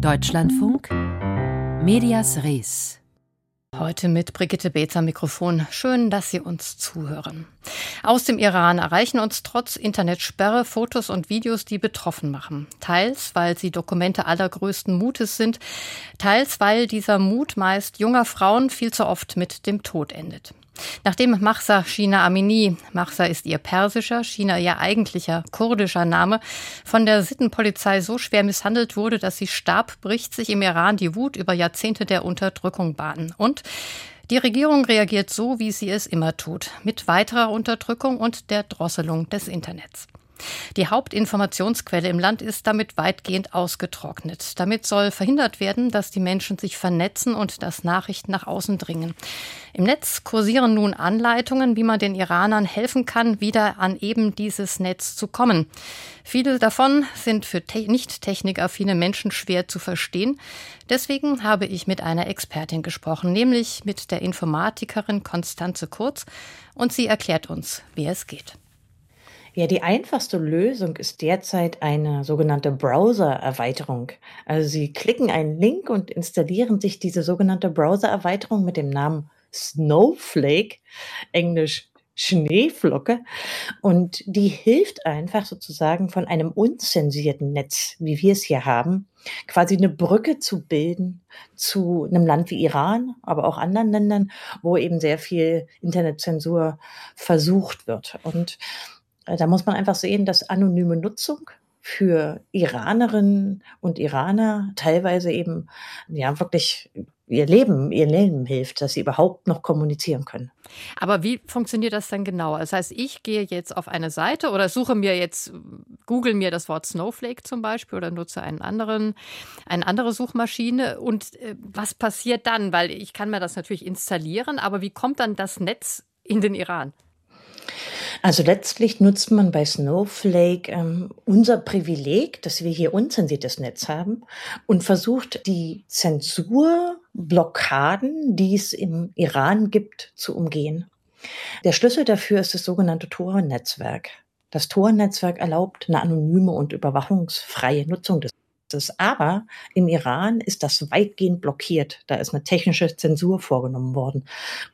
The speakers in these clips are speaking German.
Deutschlandfunk Medias Res. Heute mit Brigitte Beetzer Mikrofon. Schön, dass Sie uns zuhören. Aus dem Iran erreichen uns trotz Internetsperre Fotos und Videos, die betroffen machen. Teils, weil sie Dokumente allergrößten Mutes sind, teils, weil dieser Mut meist junger Frauen viel zu oft mit dem Tod endet. Nachdem Mahsa Shina Amini, Mahsa ist ihr persischer, Shina ihr eigentlicher kurdischer Name, von der Sittenpolizei so schwer misshandelt wurde, dass sie starb, bricht sich im Iran die Wut über Jahrzehnte der Unterdrückung Bahn. Und die Regierung reagiert so, wie sie es immer tut, mit weiterer Unterdrückung und der Drosselung des Internets. Die Hauptinformationsquelle im Land ist damit weitgehend ausgetrocknet. Damit soll verhindert werden, dass die Menschen sich vernetzen und dass Nachrichten nach außen dringen. Im Netz kursieren nun Anleitungen, wie man den Iranern helfen kann, wieder an eben dieses Netz zu kommen. Viele davon sind für te nicht technikaffine Menschen schwer zu verstehen. Deswegen habe ich mit einer Expertin gesprochen, nämlich mit der Informatikerin Konstanze Kurz, und sie erklärt uns, wie es geht. Ja, die einfachste Lösung ist derzeit eine sogenannte Browser-Erweiterung. Also Sie klicken einen Link und installieren sich diese sogenannte Browser-Erweiterung mit dem Namen Snowflake, englisch Schneeflocke. Und die hilft einfach sozusagen von einem unzensierten Netz, wie wir es hier haben, quasi eine Brücke zu bilden zu einem Land wie Iran, aber auch anderen Ländern, wo eben sehr viel Internetzensur versucht wird. Und da muss man einfach sehen, dass anonyme Nutzung für Iranerinnen und Iraner teilweise eben ja wirklich ihr Leben, ihr Leben hilft, dass sie überhaupt noch kommunizieren können. Aber wie funktioniert das dann genau? Das heißt, ich gehe jetzt auf eine Seite oder suche mir jetzt, google mir das Wort Snowflake zum Beispiel oder nutze einen anderen, eine andere Suchmaschine. Und äh, was passiert dann? Weil ich kann mir das natürlich installieren, aber wie kommt dann das Netz in den Iran? Also letztlich nutzt man bei Snowflake ähm, unser Privileg, dass wir hier unzensiertes Netz haben und versucht die Zensurblockaden, die es im Iran gibt, zu umgehen. Der Schlüssel dafür ist das sogenannte Tor-Netzwerk. Das Tor-Netzwerk erlaubt eine anonyme und überwachungsfreie Nutzung des ist. Aber im Iran ist das weitgehend blockiert. Da ist eine technische Zensur vorgenommen worden.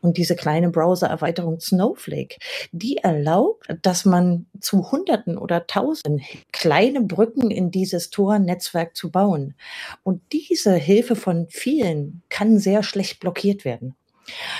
Und diese kleine Browser-Erweiterung Snowflake, die erlaubt, dass man zu Hunderten oder Tausenden kleine Brücken in dieses Tor-Netzwerk zu bauen. Und diese Hilfe von vielen kann sehr schlecht blockiert werden.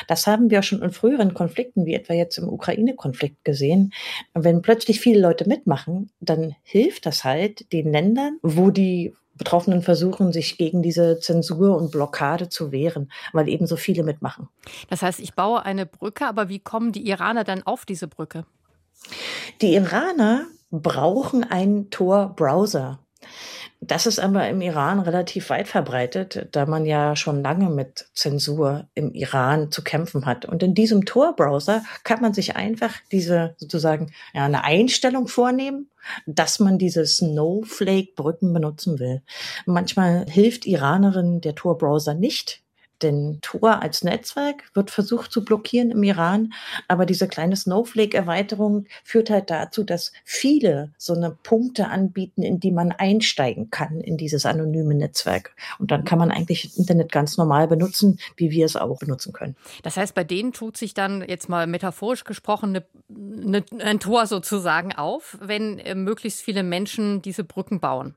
Das haben wir schon in früheren Konflikten, wie etwa jetzt im Ukraine-Konflikt gesehen. Wenn plötzlich viele Leute mitmachen, dann hilft das halt den Ländern, wo die Betroffenen versuchen, sich gegen diese Zensur und Blockade zu wehren, weil eben so viele mitmachen. Das heißt, ich baue eine Brücke, aber wie kommen die Iraner dann auf diese Brücke? Die Iraner brauchen einen Tor-Browser. Das ist aber im Iran relativ weit verbreitet, da man ja schon lange mit Zensur im Iran zu kämpfen hat. Und in diesem Tor-Browser kann man sich einfach diese sozusagen ja, eine Einstellung vornehmen, dass man diese Snowflake-Brücken benutzen will. Manchmal hilft Iranerin der Tor-Browser nicht, denn Tor als Netzwerk wird versucht zu blockieren im Iran, aber diese kleine Snowflake-Erweiterung führt halt dazu, dass viele so eine Punkte anbieten, in die man einsteigen kann in dieses anonyme Netzwerk. Und dann kann man eigentlich das Internet ganz normal benutzen, wie wir es auch benutzen können. Das heißt, bei denen tut sich dann jetzt mal metaphorisch gesprochen eine, eine, ein Tor sozusagen auf, wenn äh, möglichst viele Menschen diese Brücken bauen.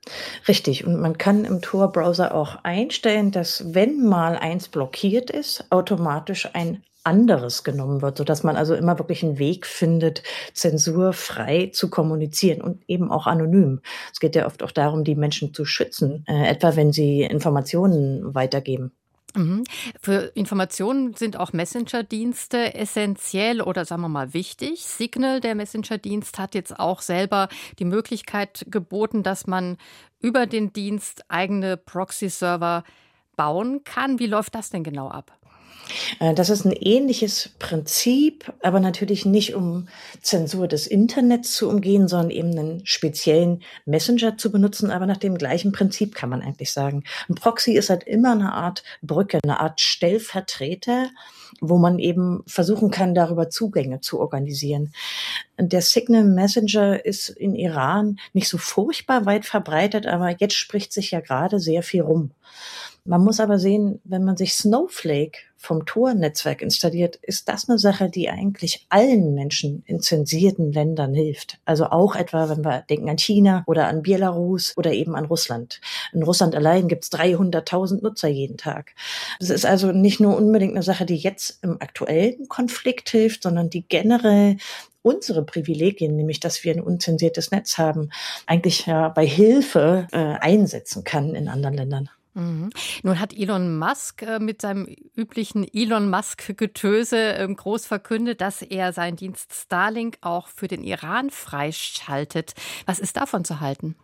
Richtig. Und man kann im Tor-Browser auch einstellen, dass wenn mal eins blockiert ist, automatisch ein anderes genommen wird, sodass man also immer wirklich einen Weg findet, zensurfrei zu kommunizieren und eben auch anonym. Es geht ja oft auch darum, die Menschen zu schützen, äh, etwa wenn sie Informationen weitergeben. Mhm. Für Informationen sind auch Messenger-Dienste essentiell oder sagen wir mal wichtig. Signal, der Messenger-Dienst, hat jetzt auch selber die Möglichkeit geboten, dass man über den Dienst eigene Proxy-Server bauen kann. Wie läuft das denn genau ab? Äh, das ist ein ähnliches Prinzip, aber natürlich nicht um Zensur des Internets zu umgehen, sondern eben einen speziellen Messenger zu benutzen, aber nach dem gleichen Prinzip kann man eigentlich sagen. Ein Proxy ist halt immer eine Art Brücke, eine Art Stellvertreter, wo man eben versuchen kann, darüber Zugänge zu organisieren. Der Signal Messenger ist in Iran nicht so furchtbar weit verbreitet, aber jetzt spricht sich ja gerade sehr viel rum. Man muss aber sehen, wenn man sich Snowflake vom Tor-Netzwerk installiert, ist das eine Sache, die eigentlich allen Menschen in zensierten Ländern hilft. Also auch etwa, wenn wir denken an China oder an Belarus oder eben an Russland. In Russland allein gibt es 300.000 Nutzer jeden Tag. Das ist also nicht nur unbedingt eine Sache, die jetzt im aktuellen Konflikt hilft, sondern die generell unsere Privilegien, nämlich dass wir ein unzensiertes Netz haben, eigentlich ja bei Hilfe äh, einsetzen kann in anderen Ländern. Mhm. Nun hat Elon Musk äh, mit seinem üblichen Elon Musk-Getöse äh, groß verkündet, dass er seinen Dienst Starlink auch für den Iran freischaltet. Was ist davon zu halten?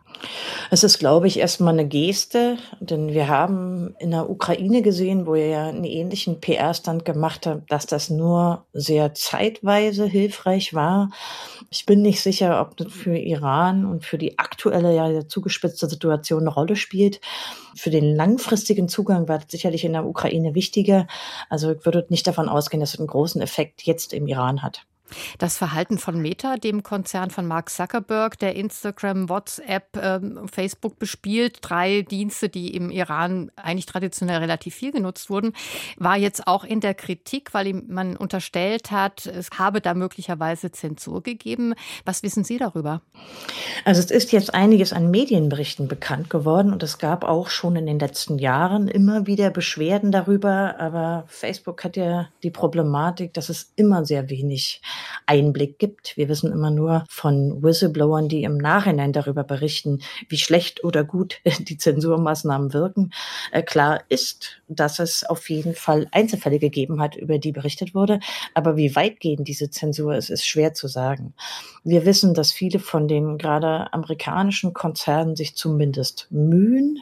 Es ist, glaube ich, erstmal eine Geste, denn wir haben in der Ukraine gesehen, wo er ja einen ähnlichen PR-Stand gemacht hat, dass das nur sehr zeitweise hilfreich war. Ich bin nicht sicher, ob das für Iran und für die aktuelle, ja zugespitzte Situation eine Rolle spielt. Für den langfristigen Zugang war das sicherlich in der Ukraine wichtiger. Also ich würde nicht davon ausgehen, dass es einen großen Effekt jetzt im Iran hat. Das Verhalten von Meta, dem Konzern von Mark Zuckerberg, der Instagram, WhatsApp, ähm, Facebook bespielt, drei Dienste, die im Iran eigentlich traditionell relativ viel genutzt wurden, war jetzt auch in der Kritik, weil man unterstellt hat, es habe da möglicherweise Zensur gegeben. Was wissen Sie darüber? Also es ist jetzt einiges an Medienberichten bekannt geworden und es gab auch schon in den letzten Jahren immer wieder Beschwerden darüber, aber Facebook hat ja die Problematik, dass es immer sehr wenig Einblick gibt. Wir wissen immer nur von Whistleblowern, die im Nachhinein darüber berichten, wie schlecht oder gut die Zensurmaßnahmen wirken. Äh, klar ist, dass es auf jeden Fall Einzelfälle gegeben hat, über die berichtet wurde. Aber wie weitgehend diese Zensur ist, ist schwer zu sagen. Wir wissen, dass viele von den gerade amerikanischen Konzernen sich zumindest mühen,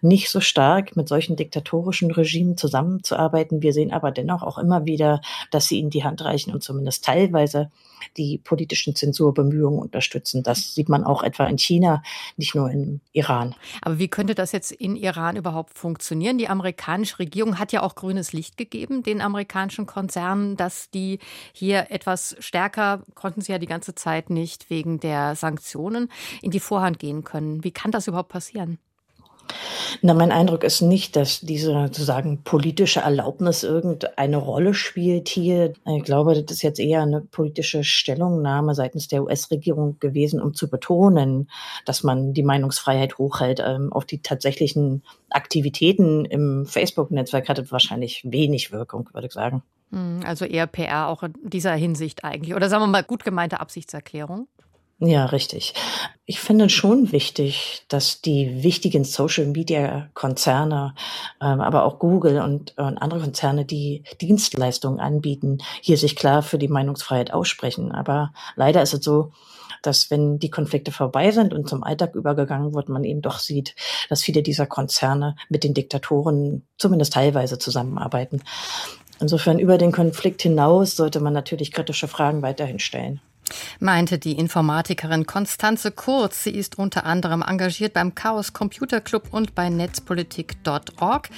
nicht so stark mit solchen diktatorischen Regimen zusammenzuarbeiten. Wir sehen aber dennoch auch immer wieder, dass sie ihnen die Hand reichen und zumindest teilweise die politischen Zensurbemühungen unterstützen. Das sieht man auch etwa in China, nicht nur im Iran. Aber wie könnte das jetzt in Iran überhaupt funktionieren? Die amerikanische Regierung hat ja auch grünes Licht gegeben, den amerikanischen Konzernen, dass die hier etwas stärker, konnten sie ja die ganze Zeit nicht wegen der Sanktionen, in die Vorhand gehen können. Wie kann das überhaupt passieren? Na, mein Eindruck ist nicht, dass diese sozusagen politische Erlaubnis irgendeine Rolle spielt hier. Ich glaube, das ist jetzt eher eine politische Stellungnahme seitens der US-Regierung gewesen, um zu betonen, dass man die Meinungsfreiheit hochhält. Ähm, auf die tatsächlichen Aktivitäten im Facebook-Netzwerk hat es wahrscheinlich wenig Wirkung, würde ich sagen. Hm, also eher PR auch in dieser Hinsicht eigentlich. Oder sagen wir mal gut gemeinte Absichtserklärung. Ja, richtig. Ich finde schon wichtig, dass die wichtigen Social-Media-Konzerne, ähm, aber auch Google und, und andere Konzerne, die Dienstleistungen anbieten, hier sich klar für die Meinungsfreiheit aussprechen. Aber leider ist es so, dass wenn die Konflikte vorbei sind und zum Alltag übergegangen wird, man eben doch sieht, dass viele dieser Konzerne mit den Diktatoren zumindest teilweise zusammenarbeiten. Insofern über den Konflikt hinaus sollte man natürlich kritische Fragen weiterhin stellen meinte die Informatikerin Konstanze Kurz. Sie ist unter anderem engagiert beim Chaos Computer Club und bei netzpolitik.org.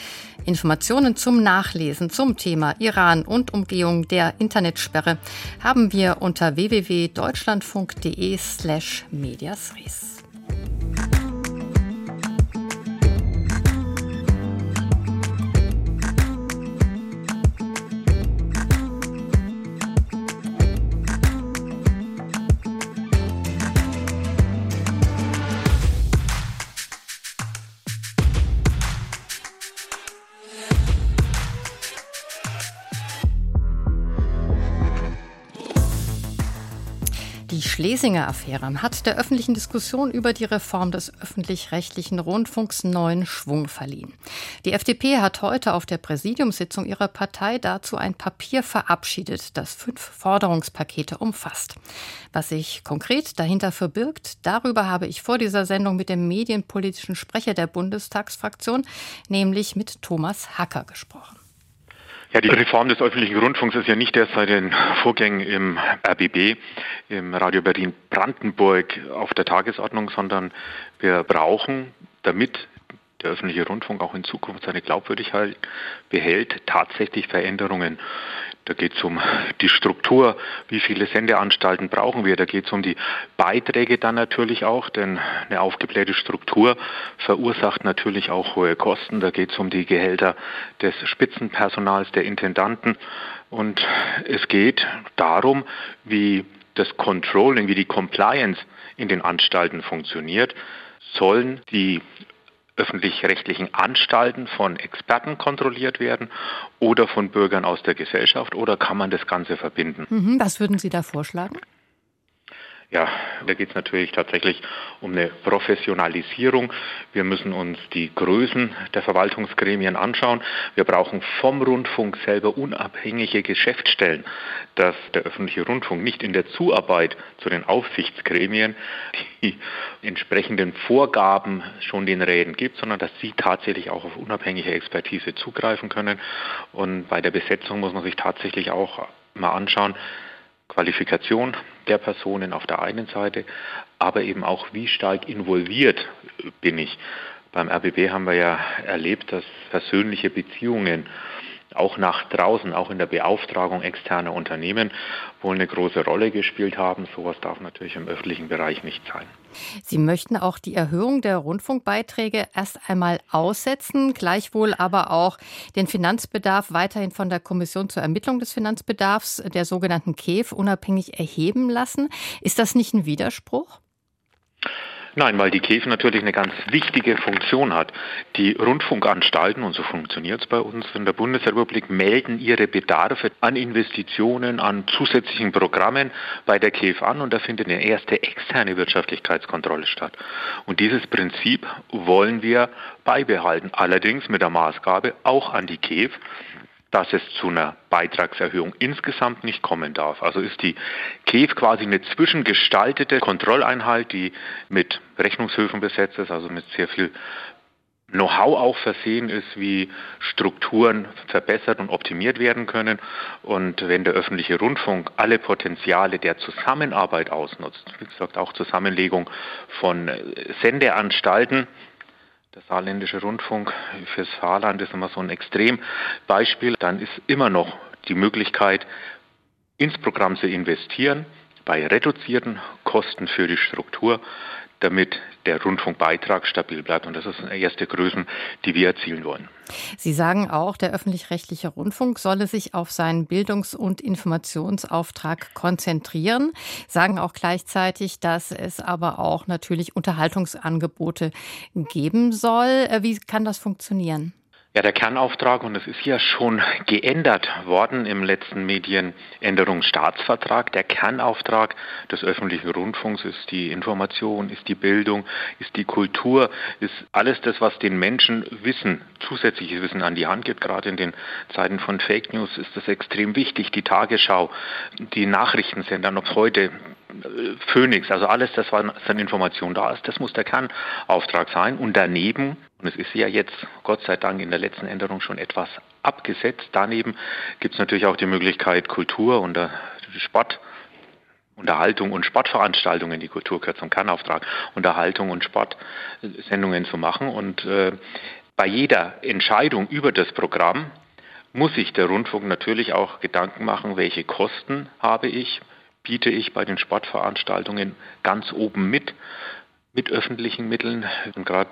Informationen zum Nachlesen zum Thema Iran und Umgehung der Internetsperre haben wir unter www.deutschlandfunk.de slash mediasres. Schlesinger Affäre hat der öffentlichen Diskussion über die Reform des öffentlich-rechtlichen Rundfunks neuen Schwung verliehen. Die FDP hat heute auf der Präsidiumssitzung ihrer Partei dazu ein Papier verabschiedet, das fünf Forderungspakete umfasst. Was sich konkret dahinter verbirgt, darüber habe ich vor dieser Sendung mit dem medienpolitischen Sprecher der Bundestagsfraktion, nämlich mit Thomas Hacker gesprochen. Ja, die Reform des öffentlichen Rundfunks ist ja nicht erst seit den Vorgängen im RBB, im Radio Berlin Brandenburg auf der Tagesordnung, sondern wir brauchen, damit der öffentliche Rundfunk auch in Zukunft seine Glaubwürdigkeit behält, tatsächlich Veränderungen. Da geht es um die Struktur, wie viele Sendeanstalten brauchen wir. Da geht es um die Beiträge dann natürlich auch, denn eine aufgeblähte Struktur verursacht natürlich auch hohe Kosten. Da geht es um die Gehälter des Spitzenpersonals, der Intendanten. Und es geht darum, wie das Controlling, wie die Compliance in den Anstalten funktioniert. Sollen die öffentlich-rechtlichen Anstalten von Experten kontrolliert werden oder von Bürgern aus der Gesellschaft oder kann man das Ganze verbinden? Mhm, was würden Sie da vorschlagen? Ja, da geht es natürlich tatsächlich um eine Professionalisierung. Wir müssen uns die Größen der Verwaltungsgremien anschauen. Wir brauchen vom Rundfunk selber unabhängige Geschäftsstellen, dass der öffentliche Rundfunk nicht in der Zuarbeit zu den Aufsichtsgremien die entsprechenden Vorgaben schon den Räten gibt, sondern dass sie tatsächlich auch auf unabhängige Expertise zugreifen können. Und bei der Besetzung muss man sich tatsächlich auch mal anschauen, Qualifikation der Personen auf der einen Seite, aber eben auch, wie stark involviert bin ich. Beim RBB haben wir ja erlebt, dass persönliche Beziehungen auch nach draußen, auch in der Beauftragung externer Unternehmen wohl eine große Rolle gespielt haben. Sowas darf natürlich im öffentlichen Bereich nicht sein. Sie möchten auch die Erhöhung der Rundfunkbeiträge erst einmal aussetzen, gleichwohl aber auch den Finanzbedarf weiterhin von der Kommission zur Ermittlung des Finanzbedarfs, der sogenannten KEF, unabhängig erheben lassen. Ist das nicht ein Widerspruch? Nein, weil die KEF natürlich eine ganz wichtige Funktion hat. Die Rundfunkanstalten, und so funktioniert es bei uns in der Bundesrepublik, melden ihre Bedarfe an Investitionen, an zusätzlichen Programmen bei der KEF an und da findet eine erste externe Wirtschaftlichkeitskontrolle statt. Und dieses Prinzip wollen wir beibehalten, allerdings mit der Maßgabe auch an die KEF, dass es zu einer Beitragserhöhung insgesamt nicht kommen darf. Also ist die KEF quasi eine zwischengestaltete Kontrolleinheit, die mit Rechnungshöfen besetzt ist, also mit sehr viel Know-how auch versehen ist, wie Strukturen verbessert und optimiert werden können. Und wenn der öffentliche Rundfunk alle Potenziale der Zusammenarbeit ausnutzt, wie gesagt auch Zusammenlegung von Sendeanstalten, der saarländische Rundfunk fürs Saarland ist immer so ein Extrembeispiel. Dann ist immer noch die Möglichkeit, ins Programm zu investieren bei reduzierten Kosten für die Struktur damit der Rundfunkbeitrag stabil bleibt. Und das ist eine erste Größen, die wir erzielen wollen. Sie sagen auch, der öffentlich-rechtliche Rundfunk solle sich auf seinen Bildungs- und Informationsauftrag konzentrieren, sagen auch gleichzeitig, dass es aber auch natürlich Unterhaltungsangebote geben soll. Äh, wie kann das funktionieren? Ja, der Kernauftrag, und es ist ja schon geändert worden im letzten Medienänderungsstaatsvertrag, der Kernauftrag des öffentlichen Rundfunks ist die Information, ist die Bildung, ist die Kultur, ist alles das, was den Menschen Wissen, zusätzliches Wissen an die Hand gibt. Gerade in den Zeiten von Fake News ist das extrem wichtig. Die Tagesschau, die Nachrichtensender, ob heute Phoenix, also alles das, was an Information da ist, das muss der Kernauftrag sein. Und daneben, und es ist ja jetzt Gott sei Dank in der letzten Änderung schon etwas abgesetzt, daneben gibt es natürlich auch die Möglichkeit, Kultur und Sport Unterhaltung und Sportveranstaltungen, die Kultur gehört zum Kernauftrag, Unterhaltung und Sportsendungen zu machen. Und äh, bei jeder Entscheidung über das Programm muss sich der Rundfunk natürlich auch Gedanken machen, welche Kosten habe ich, biete ich bei den Sportveranstaltungen ganz oben mit, mit öffentlichen Mitteln. Und gerade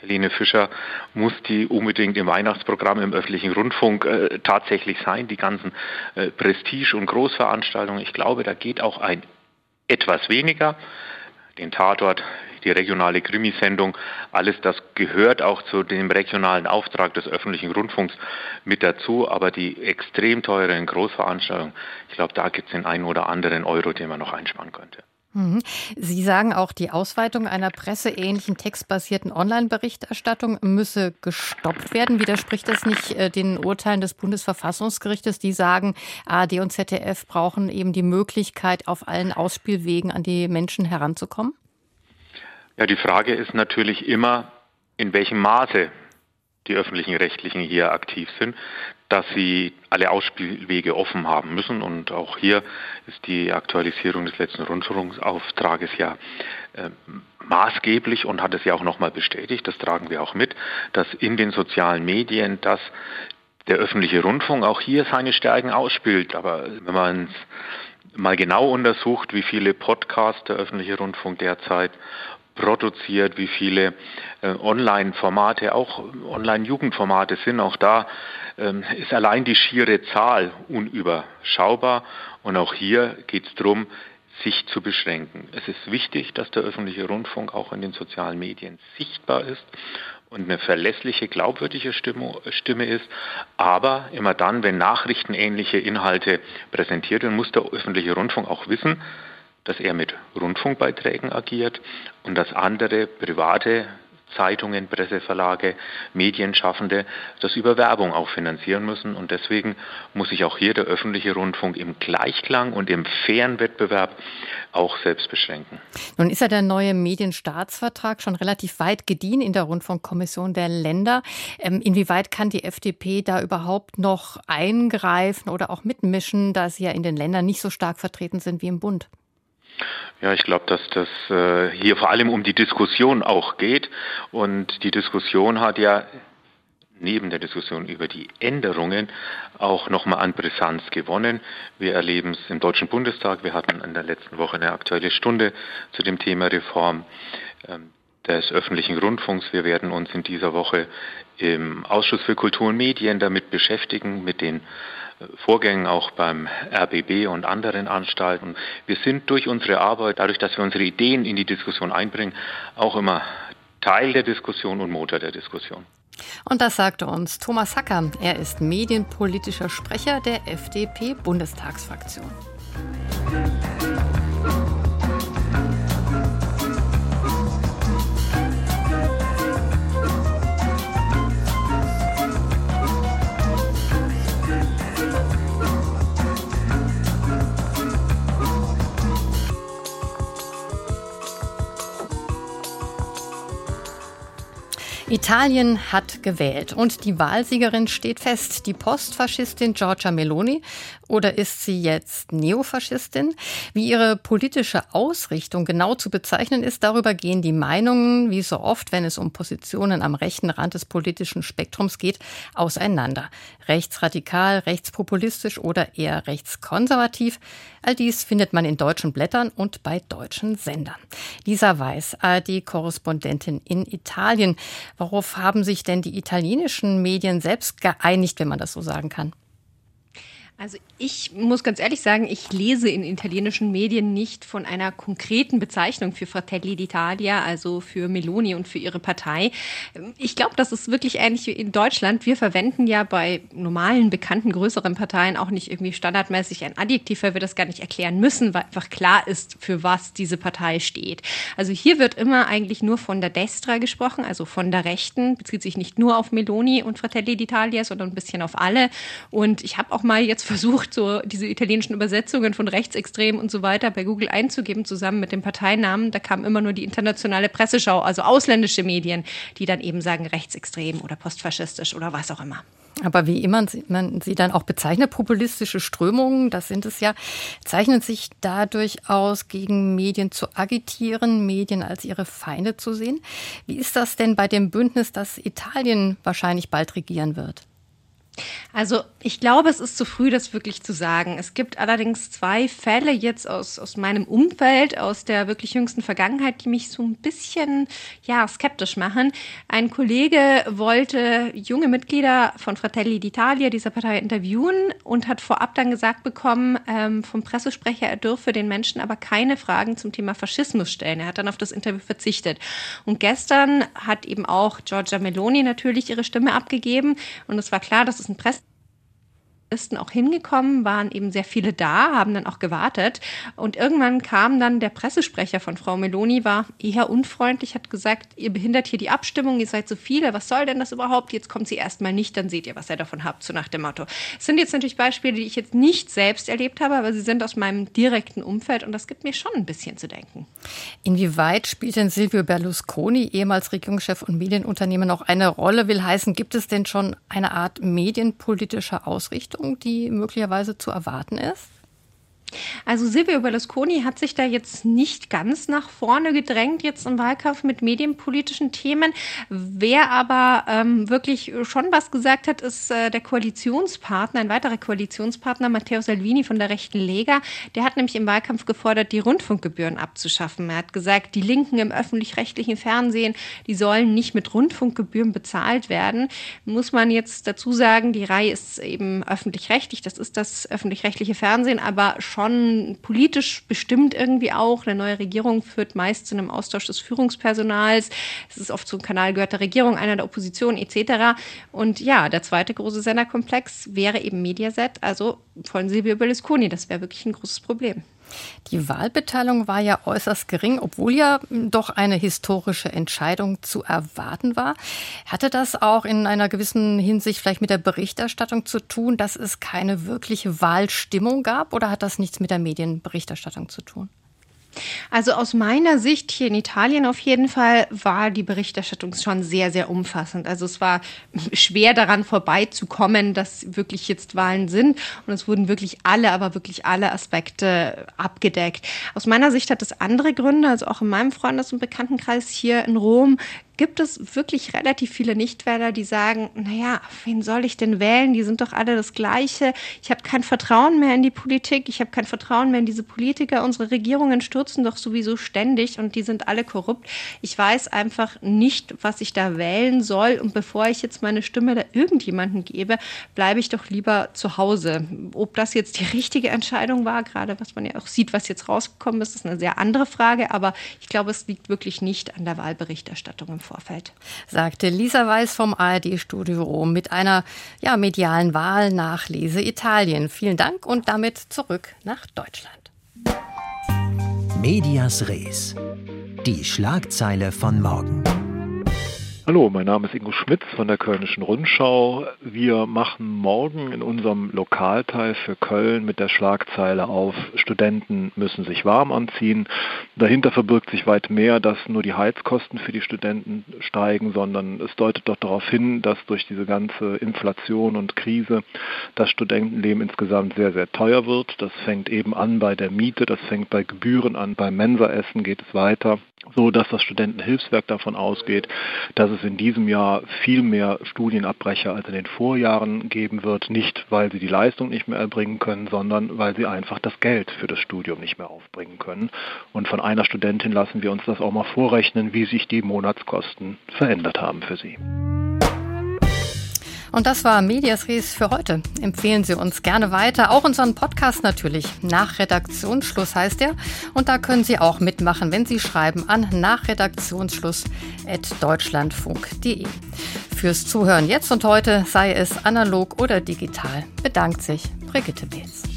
Helene Fischer muss die unbedingt im Weihnachtsprogramm im öffentlichen Rundfunk äh, tatsächlich sein, die ganzen äh, Prestige- und Großveranstaltungen. Ich glaube, da geht auch ein etwas weniger. Den Tatort die regionale Krimisendung, alles das gehört auch zu dem regionalen Auftrag des öffentlichen Rundfunks mit dazu. Aber die extrem teuren Großveranstaltungen, ich glaube, da gibt es den einen oder anderen Euro, den man noch einsparen könnte. Mhm. Sie sagen auch, die Ausweitung einer presseähnlichen textbasierten Online-Berichterstattung müsse gestoppt werden. Widerspricht das nicht äh, den Urteilen des Bundesverfassungsgerichtes, die sagen, ARD und ZDF brauchen eben die Möglichkeit, auf allen Ausspielwegen an die Menschen heranzukommen? Ja, die Frage ist natürlich immer, in welchem Maße die öffentlichen Rechtlichen hier aktiv sind, dass sie alle Ausspielwege offen haben müssen. Und auch hier ist die Aktualisierung des letzten Rundfunksauftrages ja äh, maßgeblich und hat es ja auch nochmal bestätigt, das tragen wir auch mit, dass in den sozialen Medien das der öffentliche Rundfunk auch hier seine Stärken ausspielt. Aber wenn man mal genau untersucht, wie viele Podcasts der öffentliche Rundfunk derzeit produziert, wie viele äh, Online-Formate, auch Online-Jugendformate sind. Auch da ähm, ist allein die schiere Zahl unüberschaubar. Und auch hier geht es darum, sich zu beschränken. Es ist wichtig, dass der öffentliche Rundfunk auch in den sozialen Medien sichtbar ist und eine verlässliche, glaubwürdige Stimme, Stimme ist. Aber immer dann, wenn nachrichtenähnliche Inhalte präsentiert werden, muss der öffentliche Rundfunk auch wissen, dass er mit Rundfunkbeiträgen agiert und dass andere private Zeitungen, Presseverlage, Medienschaffende das über Werbung auch finanzieren müssen. Und deswegen muss sich auch hier der öffentliche Rundfunk im Gleichklang und im fairen Wettbewerb auch selbst beschränken. Nun ist ja der neue Medienstaatsvertrag schon relativ weit gediehen in der Rundfunkkommission der Länder. Ähm, inwieweit kann die FDP da überhaupt noch eingreifen oder auch mitmischen, da sie ja in den Ländern nicht so stark vertreten sind wie im Bund? Ja, ich glaube, dass das äh, hier vor allem um die Diskussion auch geht. Und die Diskussion hat ja neben der Diskussion über die Änderungen auch nochmal an Brisanz gewonnen. Wir erleben es im Deutschen Bundestag. Wir hatten in der letzten Woche eine aktuelle Stunde zu dem Thema Reform ähm, des öffentlichen Rundfunks. Wir werden uns in dieser Woche im Ausschuss für Kultur und Medien damit beschäftigen, mit den Vorgängen auch beim RBB und anderen Anstalten. Wir sind durch unsere Arbeit, dadurch, dass wir unsere Ideen in die Diskussion einbringen, auch immer Teil der Diskussion und Motor der Diskussion. Und das sagte uns Thomas Hacker. Er ist medienpolitischer Sprecher der FDP-Bundestagsfraktion. Italien hat gewählt und die Wahlsiegerin steht fest. Die Postfaschistin Giorgia Meloni oder ist sie jetzt Neofaschistin? Wie ihre politische Ausrichtung genau zu bezeichnen ist, darüber gehen die Meinungen, wie so oft, wenn es um Positionen am rechten Rand des politischen Spektrums geht, auseinander. Rechtsradikal, rechtspopulistisch oder eher rechtskonservativ. All dies findet man in deutschen Blättern und bei deutschen Sendern. Lisa Weiß, ARD-Korrespondentin in Italien. Worauf haben sich denn die italienischen Medien selbst geeinigt, wenn man das so sagen kann? Also ich muss ganz ehrlich sagen, ich lese in italienischen Medien nicht von einer konkreten Bezeichnung für Fratelli d'Italia, also für Meloni und für ihre Partei. Ich glaube, das ist wirklich ähnlich wie in Deutschland. Wir verwenden ja bei normalen, bekannten, größeren Parteien auch nicht irgendwie standardmäßig ein Adjektiv, weil wir das gar nicht erklären müssen, weil einfach klar ist, für was diese Partei steht. Also hier wird immer eigentlich nur von der Destra gesprochen, also von der Rechten, bezieht sich nicht nur auf Meloni und Fratelli d'Italia, sondern ein bisschen auf alle. Und ich habe auch mal jetzt versucht, so diese italienischen Übersetzungen von Rechtsextremen und so weiter bei Google einzugeben, zusammen mit dem Parteinamen. Da kam immer nur die internationale Presseschau, also ausländische Medien, die dann eben sagen rechtsextrem oder postfaschistisch oder was auch immer. Aber wie immer man sie dann auch bezeichnet, populistische Strömungen, das sind es ja, zeichnen sich dadurch aus, gegen Medien zu agitieren, Medien als ihre Feinde zu sehen. Wie ist das denn bei dem Bündnis, das Italien wahrscheinlich bald regieren wird? Also ich glaube, es ist zu früh, das wirklich zu sagen. Es gibt allerdings zwei Fälle jetzt aus, aus meinem Umfeld, aus der wirklich jüngsten Vergangenheit, die mich so ein bisschen ja, skeptisch machen. Ein Kollege wollte junge Mitglieder von Fratelli d'Italia, dieser Partei, interviewen und hat vorab dann gesagt bekommen ähm, vom Pressesprecher, er dürfe den Menschen aber keine Fragen zum Thema Faschismus stellen. Er hat dann auf das Interview verzichtet. Und gestern hat eben auch Giorgia Meloni natürlich ihre Stimme abgegeben und es war klar, dass ein Presse Journalisten auch hingekommen, waren eben sehr viele da, haben dann auch gewartet. Und irgendwann kam dann der Pressesprecher von Frau Meloni, war eher unfreundlich, hat gesagt, ihr behindert hier die Abstimmung, ihr seid so viele, was soll denn das überhaupt? Jetzt kommt sie erstmal nicht, dann seht ihr, was ihr davon habt, so nach dem Motto. Es sind jetzt natürlich Beispiele, die ich jetzt nicht selbst erlebt habe, aber sie sind aus meinem direkten Umfeld und das gibt mir schon ein bisschen zu denken. Inwieweit spielt denn Silvio Berlusconi, ehemals Regierungschef und Medienunternehmer, noch eine Rolle? Will heißen, gibt es denn schon eine Art medienpolitischer Ausrichtung? Entwicklung, die möglicherweise zu erwarten ist? Also Silvio Berlusconi hat sich da jetzt nicht ganz nach vorne gedrängt, jetzt im Wahlkampf mit medienpolitischen Themen. Wer aber ähm, wirklich schon was gesagt hat, ist äh, der Koalitionspartner, ein weiterer Koalitionspartner, Matteo Salvini von der rechten Lega. Der hat nämlich im Wahlkampf gefordert, die Rundfunkgebühren abzuschaffen. Er hat gesagt, die Linken im öffentlich-rechtlichen Fernsehen, die sollen nicht mit Rundfunkgebühren bezahlt werden. Muss man jetzt dazu sagen, die Reihe ist eben öffentlich-rechtlich, das ist das öffentlich-rechtliche Fernsehen, aber schon schon politisch bestimmt irgendwie auch. Eine neue Regierung führt meist zu einem Austausch des Führungspersonals. Es ist oft so ein Kanal gehört der Regierung, einer der Opposition etc. Und ja, der zweite große Senderkomplex wäre eben Mediaset, also von Silvio Berlusconi. Das wäre wirklich ein großes Problem. Die Wahlbeteiligung war ja äußerst gering, obwohl ja doch eine historische Entscheidung zu erwarten war. Hatte das auch in einer gewissen Hinsicht vielleicht mit der Berichterstattung zu tun, dass es keine wirkliche Wahlstimmung gab oder hat das nichts mit der Medienberichterstattung zu tun? Also aus meiner Sicht hier in Italien auf jeden Fall war die Berichterstattung schon sehr, sehr umfassend. Also es war schwer daran vorbeizukommen, dass wirklich jetzt Wahlen sind. Und es wurden wirklich alle, aber wirklich alle Aspekte abgedeckt. Aus meiner Sicht hat es andere Gründe. Also auch in meinem Freundes- und Bekanntenkreis hier in Rom gibt es wirklich relativ viele Nichtwähler, die sagen, naja, wen soll ich denn wählen? Die sind doch alle das Gleiche. Ich habe kein Vertrauen mehr in die Politik. Ich habe kein Vertrauen mehr in diese Politiker. Unsere Regierungen stürzen doch sowieso ständig und die sind alle korrupt. Ich weiß einfach nicht, was ich da wählen soll. Und bevor ich jetzt meine Stimme da irgendjemanden gebe, bleibe ich doch lieber zu Hause. Ob das jetzt die richtige Entscheidung war, gerade was man ja auch sieht, was jetzt rausgekommen ist, ist eine sehr andere Frage. Aber ich glaube, es liegt wirklich nicht an der Wahlberichterstattung im Vorfeld. Sagte Lisa Weiß vom ARD-Studio Rom mit einer ja, medialen Wahl nach Lese Italien. Vielen Dank und damit zurück nach Deutschland. Medias Res. Die Schlagzeile von morgen. Hallo, mein Name ist Ingo Schmitz von der Kölnischen Rundschau. Wir machen morgen in unserem Lokalteil für Köln mit der Schlagzeile auf, Studenten müssen sich warm anziehen. Dahinter verbirgt sich weit mehr, dass nur die Heizkosten für die Studenten steigen, sondern es deutet doch darauf hin, dass durch diese ganze Inflation und Krise das Studentenleben insgesamt sehr, sehr teuer wird. Das fängt eben an bei der Miete, das fängt bei Gebühren an, beim Mensaessen geht es weiter so dass das Studentenhilfswerk davon ausgeht, dass es in diesem Jahr viel mehr Studienabbrecher als in den Vorjahren geben wird, nicht weil sie die Leistung nicht mehr erbringen können, sondern weil sie einfach das Geld für das Studium nicht mehr aufbringen können. Und von einer Studentin lassen wir uns das auch mal vorrechnen, wie sich die Monatskosten verändert haben für sie. Und das war Medias Res für heute. Empfehlen Sie uns gerne weiter, auch unseren Podcast natürlich. Nach Redaktionsschluss heißt er. Und da können Sie auch mitmachen, wenn Sie schreiben an nachredaktionsschluss.deutschlandfunk.de. Fürs Zuhören jetzt und heute, sei es analog oder digital, bedankt sich Brigitte Beetz.